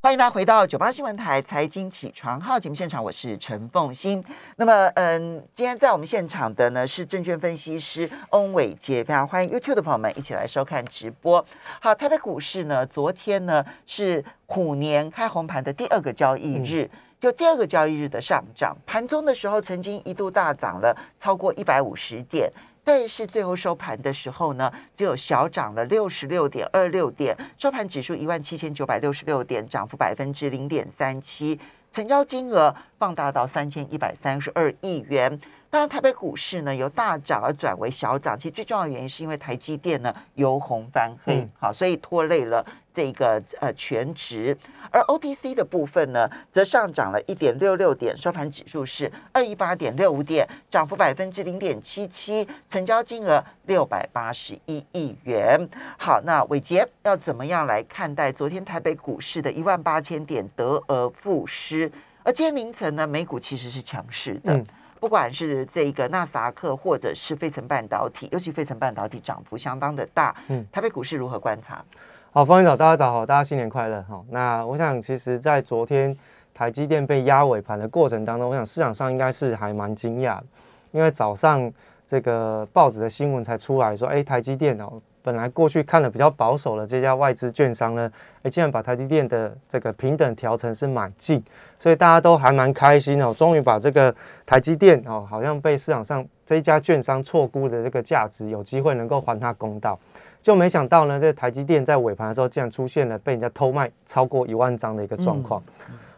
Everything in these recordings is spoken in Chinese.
欢迎大家回到九八新闻台财经起床号节目现场，我是陈凤欣。那么，嗯，今天在我们现场的呢是证券分析师翁伟杰，非常欢迎 YouTube 的朋友们一起来收看直播。好，台北股市呢，昨天呢是虎年开红盘的第二个交易日，就第二个交易日的上涨，盘中的时候曾经一度大涨了超过一百五十点。但是最后收盘的时候呢，只有小涨了六十六点二六点，收盘指数一万七千九百六十六点，涨幅百分之零点三七，成交金额放大到三千一百三十二亿元。当然，台北股市呢由大涨而转为小涨，其实最重要的原因是因为台积电呢由红翻黑，好，所以拖累了这个呃全值。而 OTC 的部分呢，则上涨了一点六六点，收盘指数是二一八点六五点，涨幅百分之零点七七，成交金额六百八十一亿元。好，那伟杰要怎么样来看待昨天台北股市的一万八千点得而复失？而今天凌晨呢，美股其实是强势的。不管是这个纳斯达克，或者是费城半导体，尤其费城半导体涨幅相当的大。嗯，台北股市如何观察？好，方早，大家早好，大家新年快乐。好，那我想，其实，在昨天台积电被压尾盘的过程当中，我想市场上应该是还蛮惊讶的，因为早上这个报纸的新闻才出来说，哎，台积电哦。本来过去看的比较保守的这家外资券商呢，哎，竟然把台积电的这个平等调成是买进，所以大家都还蛮开心哦，终于把这个台积电哦，好像被市场上这一家券商错估的这个价值，有机会能够还他公道。就没想到呢，这台积电在尾盘的时候，竟然出现了被人家偷卖超过一万张的一个状况。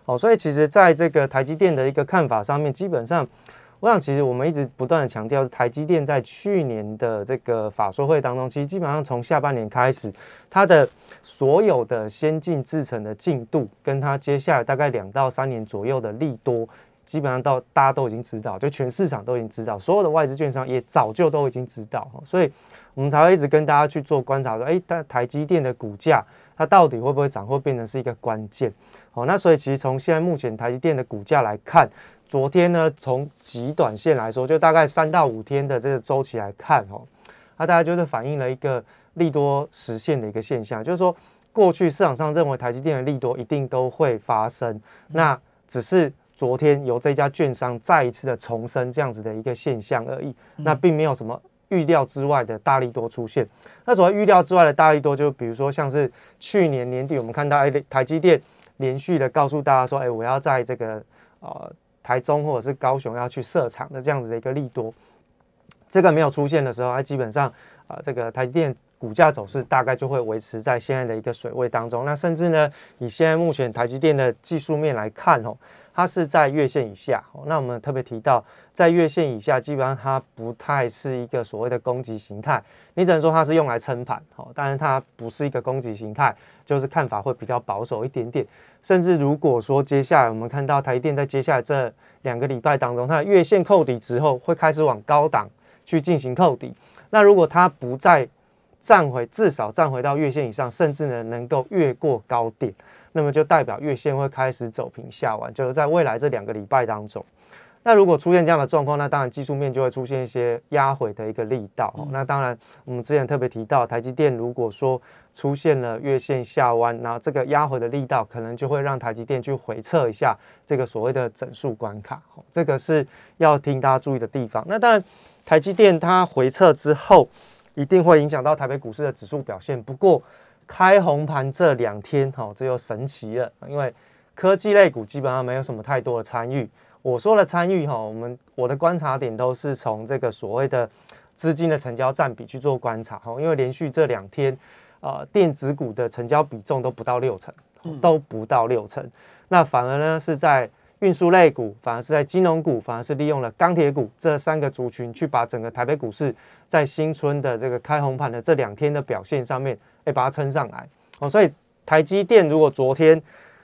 哦，所以其实在这个台积电的一个看法上面，基本上。我想，其实我们一直不断的强调，台积电在去年的这个法说会当中，其实基本上从下半年开始，它的所有的先进制程的进度，跟它接下来大概两到三年左右的利多，基本上到大家都已经知道，就全市场都已经知道，所有的外资券商也早就都已经知道，所以我们才会一直跟大家去做观察，说，哎，但台积电的股价它到底会不会涨，会变成是一个关键。好，那所以其实从现在目前台积电的股价来看。昨天呢，从极短线来说，就大概三到五天的这个周期来看，哦，那大概就是反映了一个利多实现的一个现象，就是说过去市场上认为台积电的利多一定都会发生，那只是昨天由这家券商再一次的重申这样子的一个现象而已，那并没有什么预料之外的大利多出现。那所谓预料之外的大利多，就比如说像是去年年底我们看到，哎，台积电连续的告诉大家说，哎，我要在这个呃。台中或者是高雄要去设厂的这样子的一个利多，这个没有出现的时候，它基本上啊，这个台积电股价走势大概就会维持在现在的一个水位当中。那甚至呢，以现在目前台积电的技术面来看哦。它是在月线以下，那我们特别提到，在月线以下，基本上它不太是一个所谓的攻击形态，你只能说它是用来撑盘，好，但是它不是一个攻击形态，就是看法会比较保守一点点。甚至如果说接下来我们看到台电在接下来这两个礼拜当中，它的月线扣底之后，会开始往高档去进行扣底，那如果它不再站回，至少站回到月线以上，甚至呢能够越过高点。那么就代表月线会开始走平下弯，就是在未来这两个礼拜当中。那如果出现这样的状况，那当然技术面就会出现一些压回的一个力道。那当然，我们之前特别提到，台积电如果说出现了月线下弯，那这个压回的力道可能就会让台积电去回测一下这个所谓的整数关卡。这个是要听大家注意的地方。那当然，台积电它回撤之后，一定会影响到台北股市的指数表现。不过，开红盘这两天，哈，这又神奇了，因为科技类股基本上没有什么太多的参与。我说的参与，哈，我们我的观察点都是从这个所谓的资金的成交占比去做观察，哈，因为连续这两天，呃，电子股的成交比重都不到六成，都不到六成，那反而呢是在。运输类股反而是在金融股，反而是利用了钢铁股这三个族群，去把整个台北股市在新春的这个开红盘的这两天的表现上面，哎，把它撑上来哦。所以台积电如果昨天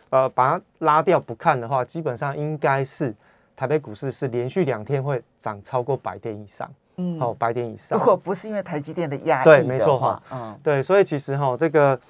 呃把它拉掉不看的话，基本上应该是台北股市是连续两天会涨超过百点以上，嗯，好，百点以上。如果不是因为台积电的压力，对，没错哈，嗯，对，所以其实哈这个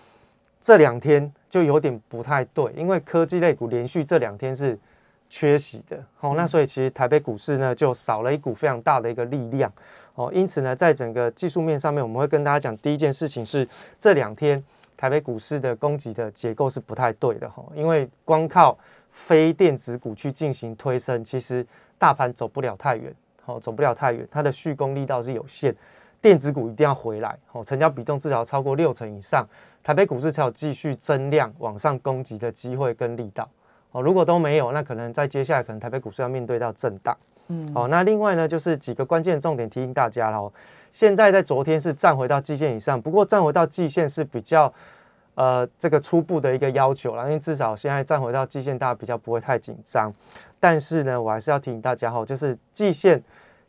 这两天就有点不太对，因为科技类股连续这两天是。缺席的，好，那所以其实台北股市呢就少了一股非常大的一个力量，哦，因此呢，在整个技术面上面，我们会跟大家讲第一件事情是这两天台北股市的供给的结构是不太对的。哈，因为光靠非电子股去进行推升，其实大盘走不了太远，好走不了太远，它的蓄功力道是有限，电子股一定要回来，好成交比重至少超过六成以上，台北股市才有继续增量往上攻击的机会跟力道。哦，如果都没有，那可能在接下来可能台北股市要面对到震荡。嗯，好，那另外呢，就是几个关键重点提醒大家喽。现在在昨天是站回到季线以上，不过站回到季线是比较呃这个初步的一个要求了，因为至少现在站回到季线，大家比较不会太紧张。但是呢，我还是要提醒大家哈，就是季线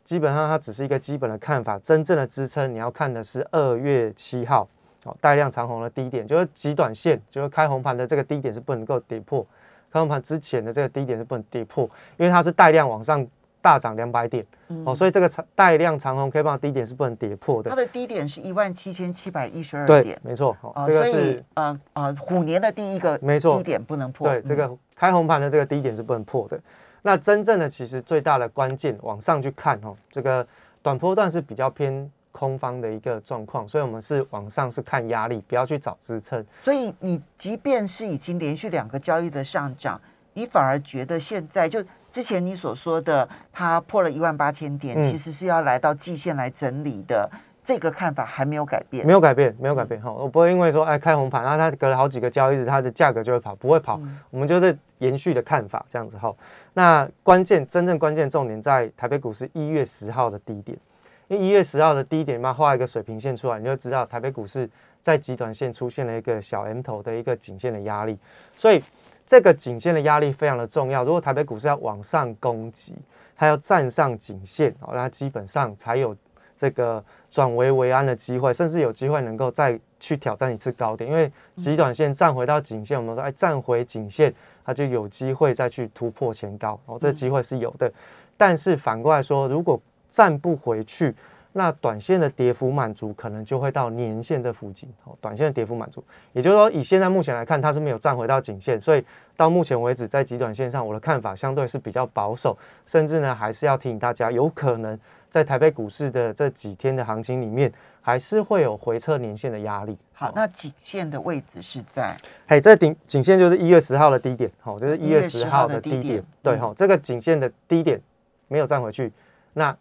基本上它只是一个基本的看法，真正的支撑你要看的是二月七号哦带量长红的低点，就是极短线，就是开红盘的这个低点是不能够跌破。开盘之前的这个低点是不能跌破，因为它是带量往上大涨两百点，哦，所以这个长带量长红 K 棒低点是不能跌破的。它的低点是一万七千七百一十二点，没错。哦，所以呃呃，虎年的第一个没错低点不能破。对，这个开红盘的这个低点是不能破的。那真正的其实最大的关键往上去看哦，这个短波段是比较偏。空方的一个状况，所以我们是往上是看压力，不要去找支撑。所以你即便是已经连续两个交易的上涨，你反而觉得现在就之前你所说的，它破了一万八千点，其实是要来到季线来整理的，这个看法还没有改变，没有改变，没有改变哈。我不会因为说哎开红盘，然后它隔了好几个交易日，它的价格就会跑，不会跑。我们就是延续的看法这样子哈。那关键真正关键重点在台北股市一月十号的低点。因为一月十号的低点嘛，画一个水平线出来，你就知道台北股市在极短线出现了一个小 M 头的一个颈线的压力，所以这个颈线的压力非常的重要。如果台北股市要往上攻击，它要站上颈线哦，那基本上才有这个转危为安的机会，甚至有机会能够再去挑战一次高点。因为极短线站回到颈线，我们说哎站回颈线，它就有机会再去突破前高哦，这机会是有的。但是反过来说，如果站不回去，那短线的跌幅满足可能就会到年线这附近。哦，短线的跌幅满足，也就是说，以现在目前来看，它是没有站回到颈线，所以到目前为止，在极短线上，我的看法相对是比较保守，甚至呢，还是要提醒大家，有可能在台北股市的这几天的行情里面，还是会有回撤年线的压力。好，那颈线的位置是在，嘿，这顶颈线就是一月十号的低点，好，就是一月十号的低点，对，哈，这个颈线的低点没有站回去，那。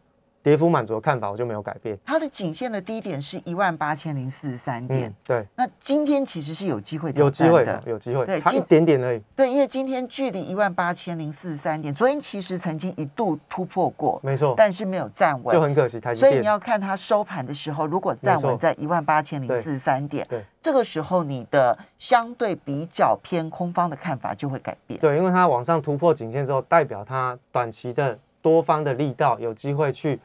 跌幅满足的看法我就没有改变。它的颈线的低点是一万八千零四十三点。对。那今天其实是有机会有机会的，有机会。对，差一点点而已。对，因为今天距离一万八千零四十三点，昨天其实曾经一度突破过，没错，但是没有站稳，就很可惜。所以你要看它收盘的时候，如果站稳在一万八千零四十三点，对，这个时候你的相对比较偏空方的看法就会改变。对，因为它往上突破颈线之后，代表它短期的多方的力道有机会去。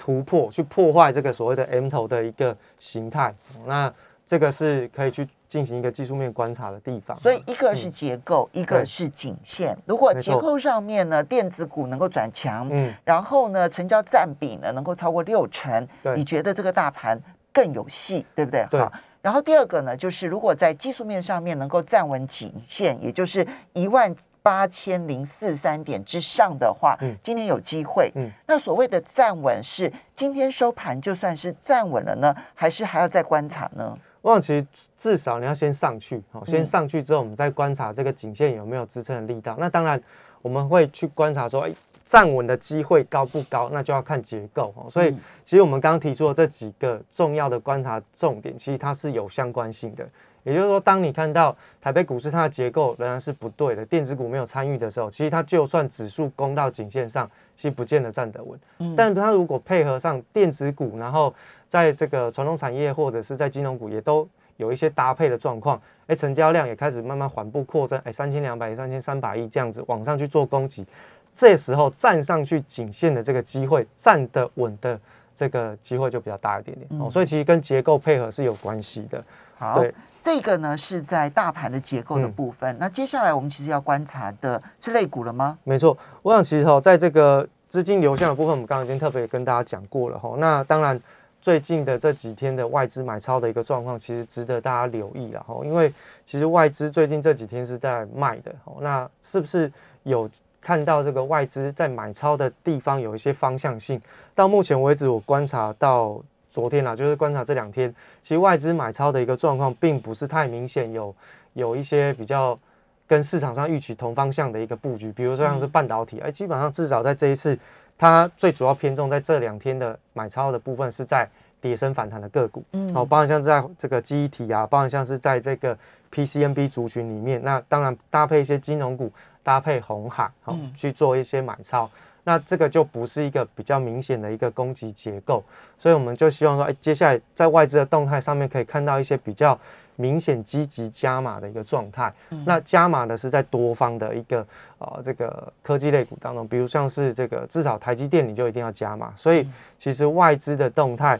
突破去破坏这个所谓的 M 头的一个形态，那这个是可以去进行一个技术面观察的地方。所以一个是结构，一个是颈线。如果结构上面呢，电子股能够转强，嗯，然后呢，成交占比呢能够超过六成，你觉得这个大盘更有戏，对不对？对。然后第二个呢，就是如果在技术面上面能够站稳颈线，也就是一万八千零四三点之上的话，嗯，今天有机会。嗯，那所谓的站稳是今天收盘就算是站稳了呢，还是还要再观察呢？我想其实至少你要先上去，好，先上去之后，我们再观察这个颈线有没有支撑的力道。那当然我们会去观察说，哎。站稳的机会高不高？那就要看结构哦。所以，其实我们刚刚提出的这几个重要的观察重点，其实它是有相关性的。也就是说，当你看到台北股市它的结构仍然是不对的，电子股没有参与的时候，其实它就算指数攻到颈线上，其实不见得站得稳。嗯。但它如果配合上电子股，然后在这个传统产业或者是在金融股也都有一些搭配的状况，哎，成交量也开始慢慢缓步扩增，哎，三千两百亿、三千三百亿这样子往上去做攻击。这时候站上去颈线的这个机会，站得稳的这个机会就比较大一点点哦。所以其实跟结构配合是有关系的。好，这个呢是在大盘的结构的部分。那接下来我们其实要观察的是类股了吗？没错，我想其实哈，在这个资金流向的部分，我们刚刚已经特别跟大家讲过了哈。那当然，最近的这几天的外资买超的一个状况，其实值得大家留意了哈。因为其实外资最近这几天是在卖的，那是不是有？看到这个外资在买超的地方有一些方向性，到目前为止我观察到昨天啊，就是观察这两天，其实外资买超的一个状况，并不是太明显，有有一些比较跟市场上预期同方向的一个布局，比如说像是半导体，哎，基本上至少在这一次，它最主要偏重在这两天的买超的部分是在跌升反弹的个股，嗯，好，包含像在这个记忆体啊，包含像是在这个 PCNB 族群里面，那当然搭配一些金融股，搭配红海，好去做一些买超。那这个就不是一个比较明显的一个供给结构，所以我们就希望说，哎，接下来在外资的动态上面可以看到一些比较明显积极加码的一个状态。那加码的是在多方的一个呃这个科技类股当中，比如像是这个至少台积电你就一定要加码。所以其实外资的动态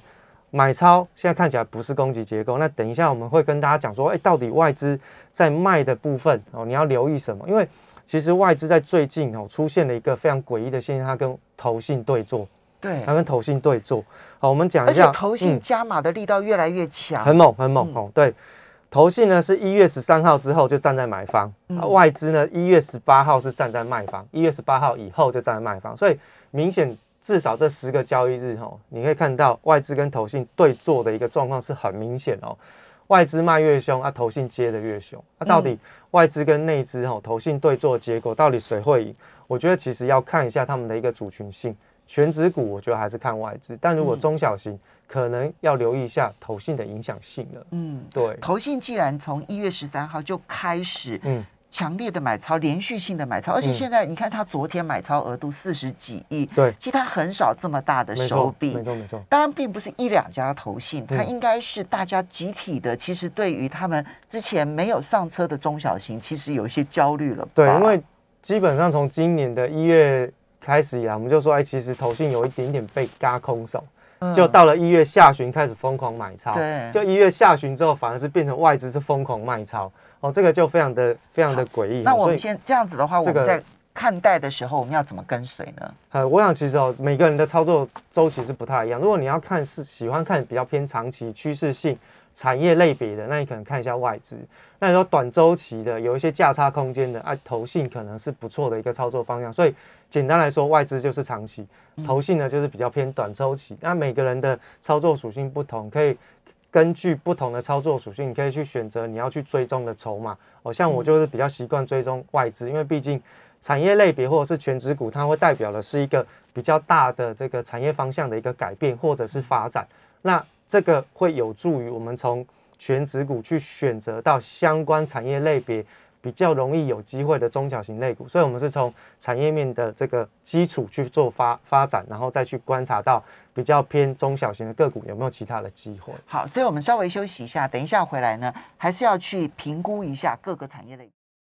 买超现在看起来不是供给结构。那等一下我们会跟大家讲说，哎，到底外资在卖的部分哦，你要留意什么？因为其实外资在最近哦出现了一个非常诡异的现象，它跟投信对坐，对，它跟投信对坐。好，我们讲一下，投信加码的力道越来越强，很猛很猛。哦。对，投信呢是一月十三号之后就站在买方，外资呢一月十八号是站在卖方，一月十八号以后就站在卖方，所以明显至少这十个交易日哦，你可以看到外资跟投信对坐的一个状况是很明显哦。外资卖越凶啊，投信接的越凶。那到底外资跟内资哈，投信对做结果到底谁会赢？我觉得其实要看一下他们的一个主群性。全指股我觉得还是看外资，但如果中小型，可能要留意一下投信的影响性了。嗯，对。投信既然从一月十三号就开始，嗯。强烈的买超，连续性的买超，而且现在你看，他昨天买超额度四十几亿，对，其实他很少这么大的手笔，没错没错。当然，并不是一两家投信，它应该是大家集体的。其实对于他们之前没有上车的中小型，其实有一些焦虑了。对，因为基本上从今年的一月开始以来，我们就说，哎，其实投信有一点点被嘎空手。就到了一月下旬开始疯狂买超，对，就一月下旬之后，反而是变成外资是疯狂卖超，哦，这个就非常的非常的诡异。那我们先这样子的话，我们在看待的时候，我们要怎么跟随呢？呃，我想其实哦，每个人的操作周期是不太一样。如果你要看是喜欢看比较偏长期趋势性。产业类别的，那你可能看一下外资。那你说短周期的，有一些价差空间的，啊，投信可能是不错的一个操作方向。所以简单来说，外资就是长期，投信呢就是比较偏短周期。那每个人的操作属性不同，可以根据不同的操作属性，你可以去选择你要去追踪的筹码。哦，像我就是比较习惯追踪外资，因为毕竟产业类别或者是全职股，它会代表的是一个比较大的这个产业方向的一个改变或者是发展。那这个会有助于我们从全指股去选择到相关产业类别比较容易有机会的中小型类股，所以我们是从产业面的这个基础去做发发展，然后再去观察到比较偏中小型的个股有没有其他的机会。好，所以我们稍微休息一下，等一下回来呢，还是要去评估一下各个产业类。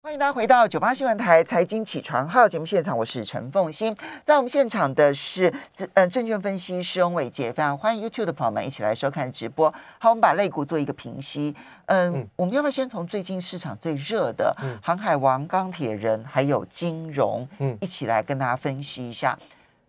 欢迎大家回到九八新闻台财经起床号节目现场，我是陈凤欣，在我们现场的是嗯证券分析师翁伟杰，非常欢迎 YouTube 的朋友们一起来收看直播。好，我们把肋骨做一个评析。嗯，我们要不要先从最近市场最热的航海王、钢铁人还有金融，嗯，一起来跟大家分析一下？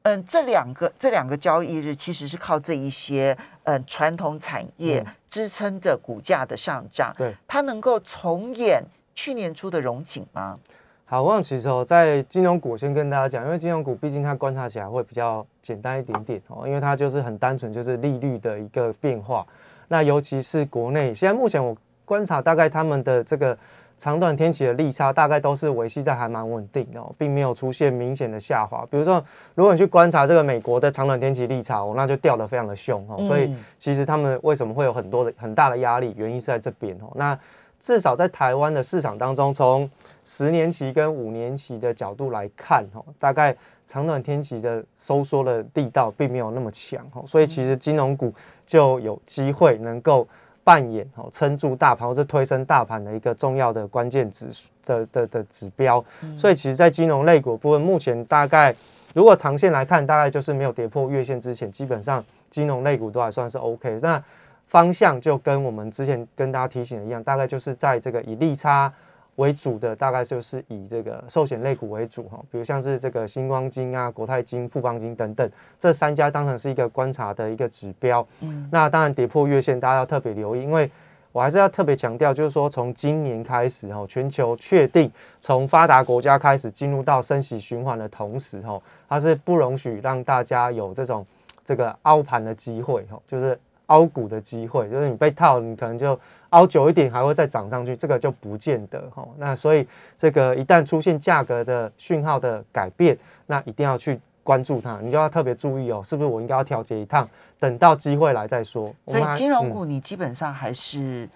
嗯，这两个这两个交易日其实是靠这一些嗯传统产业支撑着股价的上涨，对，它能够重演。去年初的融景吗？好，我想其实哦，在金融股先跟大家讲，因为金融股毕竟它观察起来会比较简单一点点哦，因为它就是很单纯，就是利率的一个变化。那尤其是国内，现在目前我观察，大概他们的这个长短天期的利差，大概都是维系在还蛮稳定的，并没有出现明显的下滑。比如说，如果你去观察这个美国的长短天期利差，哦，那就掉的非常的凶哦。所以其实他们为什么会有很多的很大的压力，原因是在这边哦。那至少在台湾的市场当中，从十年期跟五年期的角度来看，哈，大概长短天期的收缩的力道并没有那么强，哈，所以其实金融股就有机会能够扮演哦撑住大盘或者推升大盘的一个重要的关键指的的的指标。所以其实，在金融类股部分，目前大概如果长线来看，大概就是没有跌破月线之前，基本上金融类股都还算是 OK。那方向就跟我们之前跟大家提醒的一样，大概就是在这个以利差为主的，大概就是以这个寿险类股为主哈，比如像是这个星光金啊、国泰金、富邦金等等，这三家当成是一个观察的一个指标。嗯，那当然跌破月线，大家要特别留意，因为我还是要特别强调，就是说从今年开始哈，全球确定从发达国家开始进入到升息循环的同时哈，它是不容许让大家有这种这个凹盘的机会哈，就是。凹股的机会，就是你被套，你可能就凹久一点，还会再涨上去，这个就不见得哈。那所以这个一旦出现价格的讯号的改变，那一定要去关注它，你就要特别注意哦，是不是我应该要调节一趟，等到机会来再说。所以金融股你基本上还是。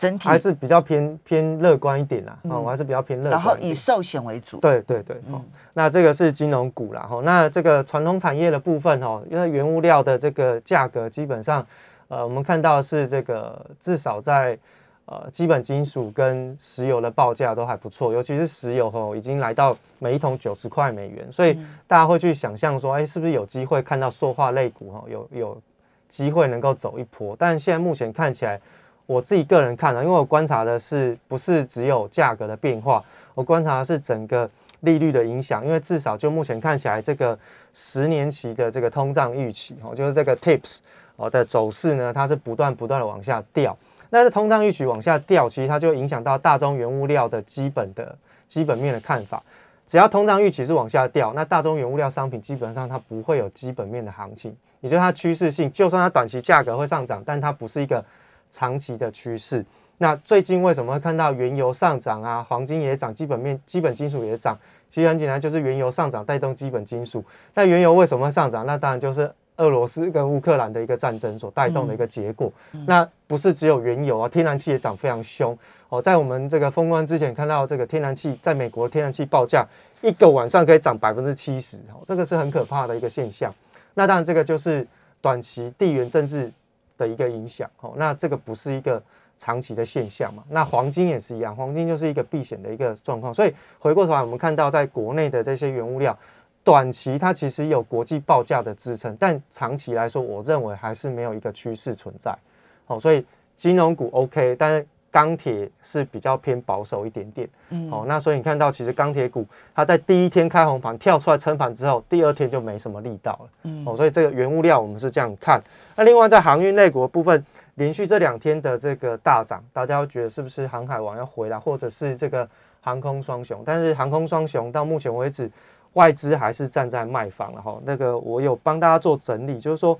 整体还是比较偏偏乐观一点啦，哦，我还是比较偏乐观。然后以寿险为主。对对对，哦，那这个是金融股啦，哈，那这个传统产业的部分，哦，因为原物料的这个价格基本上，呃，我们看到是这个至少在呃基本金属跟石油的报价都还不错，尤其是石油，哦，已经来到每一桶九十块美元，所以大家会去想象说，哎，是不是有机会看到塑化类股，哈，有有机会能够走一波？但现在目前看起来。我自己个人看了，因为我观察的是不是只有价格的变化，我观察的是整个利率的影响。因为至少就目前看起来，这个十年期的这个通胀预期哦，就是这个 TIPS 哦的走势呢，它是不断不断的往下掉。那这通胀预期往下掉，其实它就影响到大宗原物料的基本的基本面的看法。只要通胀预期是往下掉，那大宗原物料商品基本上它不会有基本面的行情，也就是它趋势性，就算它短期价格会上涨，但它不是一个。长期的趋势，那最近为什么会看到原油上涨啊？黄金也涨，基本面基本金属也涨。其实很简单，就是原油上涨带动基本金属。那原油为什么会上涨？那当然就是俄罗斯跟乌克兰的一个战争所带动的一个结果。那不是只有原油啊，天然气也涨非常凶哦。在我们这个封关之前，看到这个天然气在美国天然气报价一个晚上可以涨百分之七十哦，这个是很可怕的一个现象。那当然这个就是短期地缘政治。的一个影响哦，那这个不是一个长期的现象嘛？那黄金也是一样，黄金就是一个避险的一个状况。所以回过头来，我们看到在国内的这些原物料，短期它其实有国际报价的支撑，但长期来说，我认为还是没有一个趋势存在。好，所以金融股 OK，但是。钢铁是比较偏保守一点点，嗯，哦，那所以你看到其实钢铁股它在第一天开红盘跳出来撑盘之后，第二天就没什么力道了，嗯，哦，所以这个原物料我们是这样看。那另外在航运类股部分，连续这两天的这个大涨，大家觉得是不是航海王要回来，或者是这个航空双雄？但是航空双雄到目前为止，外资还是站在卖方了哈。那个我有帮大家做整理，就是说。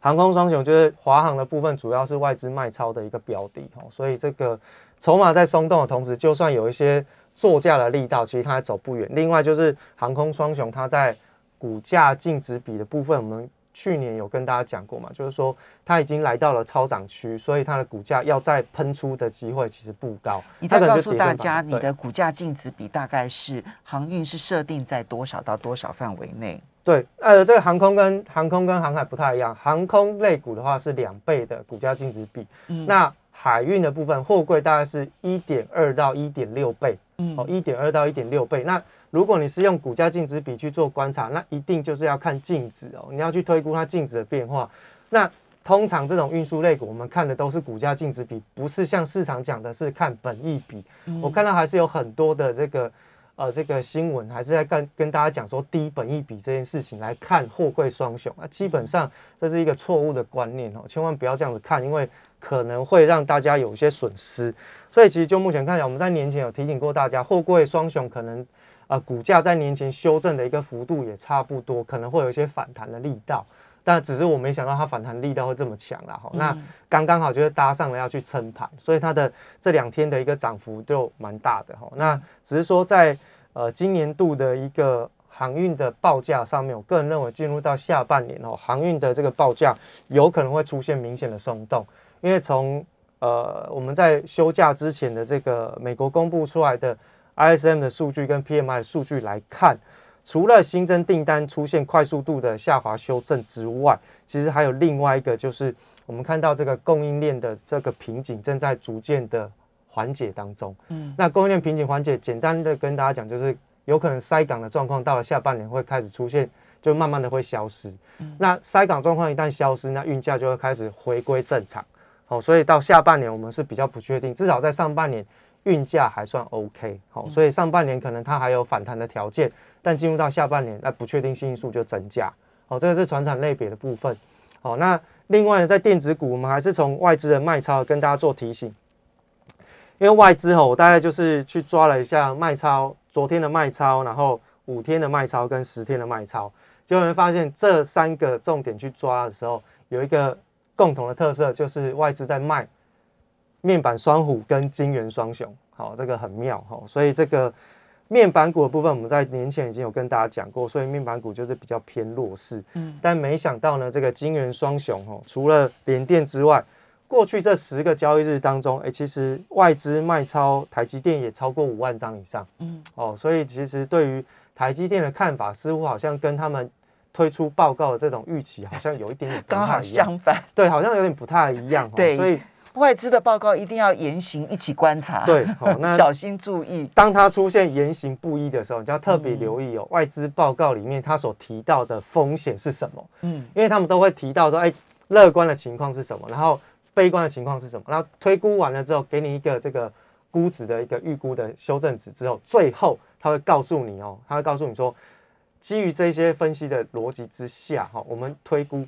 航空双雄就是华航的部分，主要是外资卖超的一个标的哦，所以这个筹码在松动的同时，就算有一些作价的力道，其实它还走不远。另外就是航空双雄，它在股价净值比的部分，我们去年有跟大家讲过嘛，就是说它已经来到了超涨区，所以它的股价要再喷出的机会其实不高。你再告诉大家，你的股价净值比大概是航运是设定在多少到多少范围内？对，呃，这个航空跟航空跟航海不太一样，航空类股的话是两倍的股价净值比，嗯，那海运的部分货柜大概是一点二到一点六倍，嗯，哦，一点二到一点六倍。那如果你是用股价净值比去做观察，那一定就是要看净值哦，你要去推估它净值的变化。那通常这种运输类股，我们看的都是股价净值比，不是像市场讲的是看本益比。我看到还是有很多的这个。呃，这个新闻还是在跟跟大家讲说低本益比这件事情来看货柜双雄啊，基本上这是一个错误的观念哦，千万不要这样子看，因为可能会让大家有一些损失。所以其实就目前看起来，我们在年前有提醒过大家，货柜双雄可能呃股价在年前修正的一个幅度也差不多，可能会有一些反弹的力道。但只是我没想到它反弹力道会这么强啦，哈，那刚刚好就是搭上了要去撑盘，所以它的这两天的一个涨幅就蛮大的，哈，那只是说在呃今年度的一个航运的报价上面，我个人认为进入到下半年哦，航运的这个报价有可能会出现明显的松动，因为从呃我们在休假之前的这个美国公布出来的 ISM 的数据跟 PMI 的数据来看。除了新增订单出现快速度的下滑修正之外，其实还有另外一个，就是我们看到这个供应链的这个瓶颈正在逐渐的缓解当中。嗯，那供应链瓶颈缓解，简单的跟大家讲，就是有可能塞港的状况到了下半年会开始出现，就慢慢的会消失。那塞港状况一旦消失，那运价就会开始回归正常。好，所以到下半年我们是比较不确定，至少在上半年运价还算 OK。好，所以上半年可能它还有反弹的条件。但进入到下半年，那不确定性因素就增加。好，这个是船产类别的部分。好，那另外呢，在电子股，我们还是从外资的卖超跟大家做提醒。因为外资哈，我大概就是去抓了一下卖超，昨天的卖超，然后五天的卖超跟十天的卖超，就会发现这三个重点去抓的时候，有一个共同的特色就是外资在卖面板双虎跟金元双雄，好，这个很妙哈。所以这个面板股的部分，我们在年前已经有跟大家讲过，所以面板股就是比较偏弱势。嗯，但没想到呢，这个金元双雄哈，除了联电之外，过去这十个交易日当中，哎，其实外资卖超台积电也超过五万张以上。嗯，哦，所以其实对于台积电的看法，似乎好像跟他们推出报告的这种预期，好像有一点点 刚好相反。对，好像有点不太一样。对，所以外资的报告一定要言行一起观察。对，那小心注意。当它出现言行不一的时候，你就要特别留意哦。外资报告里面它所提到的风险是什么？嗯，因为他们都会提到说，哎，乐观的情况是什么？然后。悲观的情况是什么？然后推估完了之后，给你一个这个估值的一个预估的修正值之后，最后他会告诉你哦，他会告诉你说，基于这些分析的逻辑之下，哈，我们推估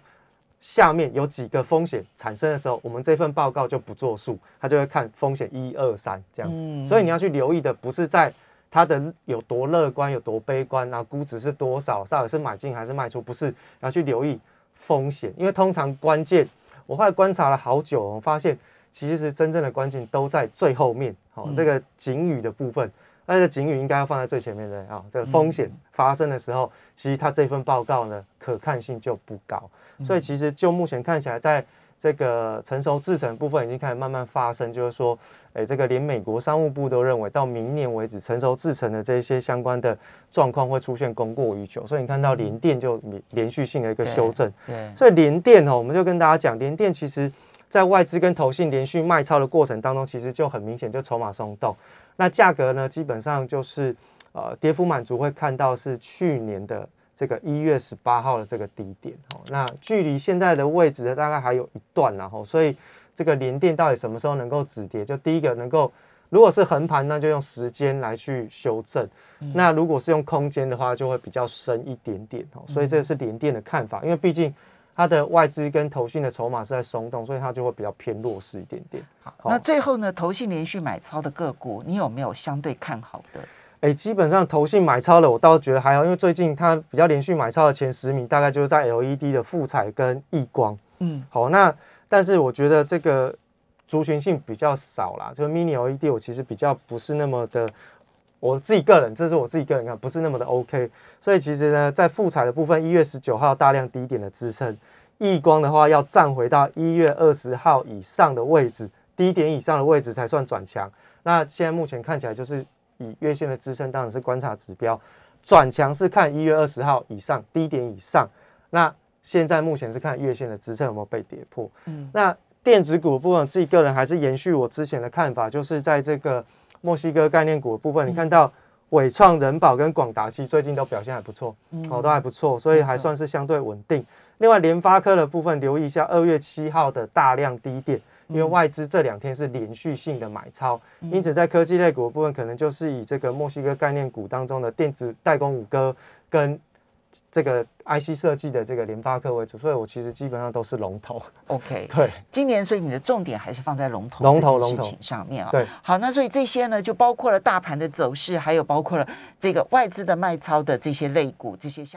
下面有几个风险产生的时候，我们这份报告就不作数，他就会看风险一二三这样子。所以你要去留意的不是在它的有多乐观、有多悲观，然后估值是多少，到底是买进还是卖出，不是要去留意风险，因为通常关键。我后来观察了好久，我发现其实真正的关键都在最后面。好，这个警语的部分，那这个警语应该要放在最前面的啊。这个风险发生的时候，其实它这份报告呢可看性就不高。所以其实就目前看起来，在这个成熟制成部分已经开始慢慢发生，就是说，哎，这个连美国商务部都认为，到明年为止，成熟制成的这些相关的状况会出现供过于求，所以你看到联电就连续性的一个修正。对，所以联电哦，我们就跟大家讲，联电其实在外资跟投信连续卖超的过程当中，其实就很明显就筹码松动，那价格呢，基本上就是呃跌幅满足，会看到是去年的。这个一月十八号的这个低点，哦，那距离现在的位置呢，大概还有一段，然后，所以这个连电到底什么时候能够止跌？就第一个能够，如果是横盘，那就用时间来去修正；那如果是用空间的话，就会比较深一点点，哦，所以这个是连电的看法，因为毕竟它的外资跟投信的筹码是在松动，所以它就会比较偏弱势一点点。好，那最后呢，投信连续买超的个股，你有没有相对看好的？哎，基本上投信买超的，我倒觉得还好，因为最近它比较连续买超的前十名，大概就是在 LED 的富彩跟易光。嗯，好，那但是我觉得这个族群性比较少啦，就是 Mini LED，我其实比较不是那么的，我自己个人，这是我自己个人看，不是那么的 OK。所以其实呢，在复彩的部分，一月十九号大量低点的支撑，易光的话要站回到一月二十号以上的位置，低点以上的位置才算转强。那现在目前看起来就是。以月线的支撑当然是观察指标，转强是看一月二十号以上低点以上。那现在目前是看月线的支撑有没有被跌破。嗯，那电子股部分，自己个人还是延续我之前的看法，就是在这个墨西哥概念股的部分，你看到伟创、人保跟广达期最近都表现还不错，哦，都还不错，所以还算是相对稳定。另外联发科的部分，留意一下二月七号的大量低点。因为外资这两天是连续性的买超，因此在科技类股部分，可能就是以这个墨西哥概念股当中的电子代工五哥跟这个 IC 设计的这个联发科为主，所以我其实基本上都是龙头。OK，对，今年所以你的重点还是放在龙头龙头龙头上面啊。对，好，那所以这些呢，就包括了大盘的走势，还有包括了这个外资的卖超的这些类股这些。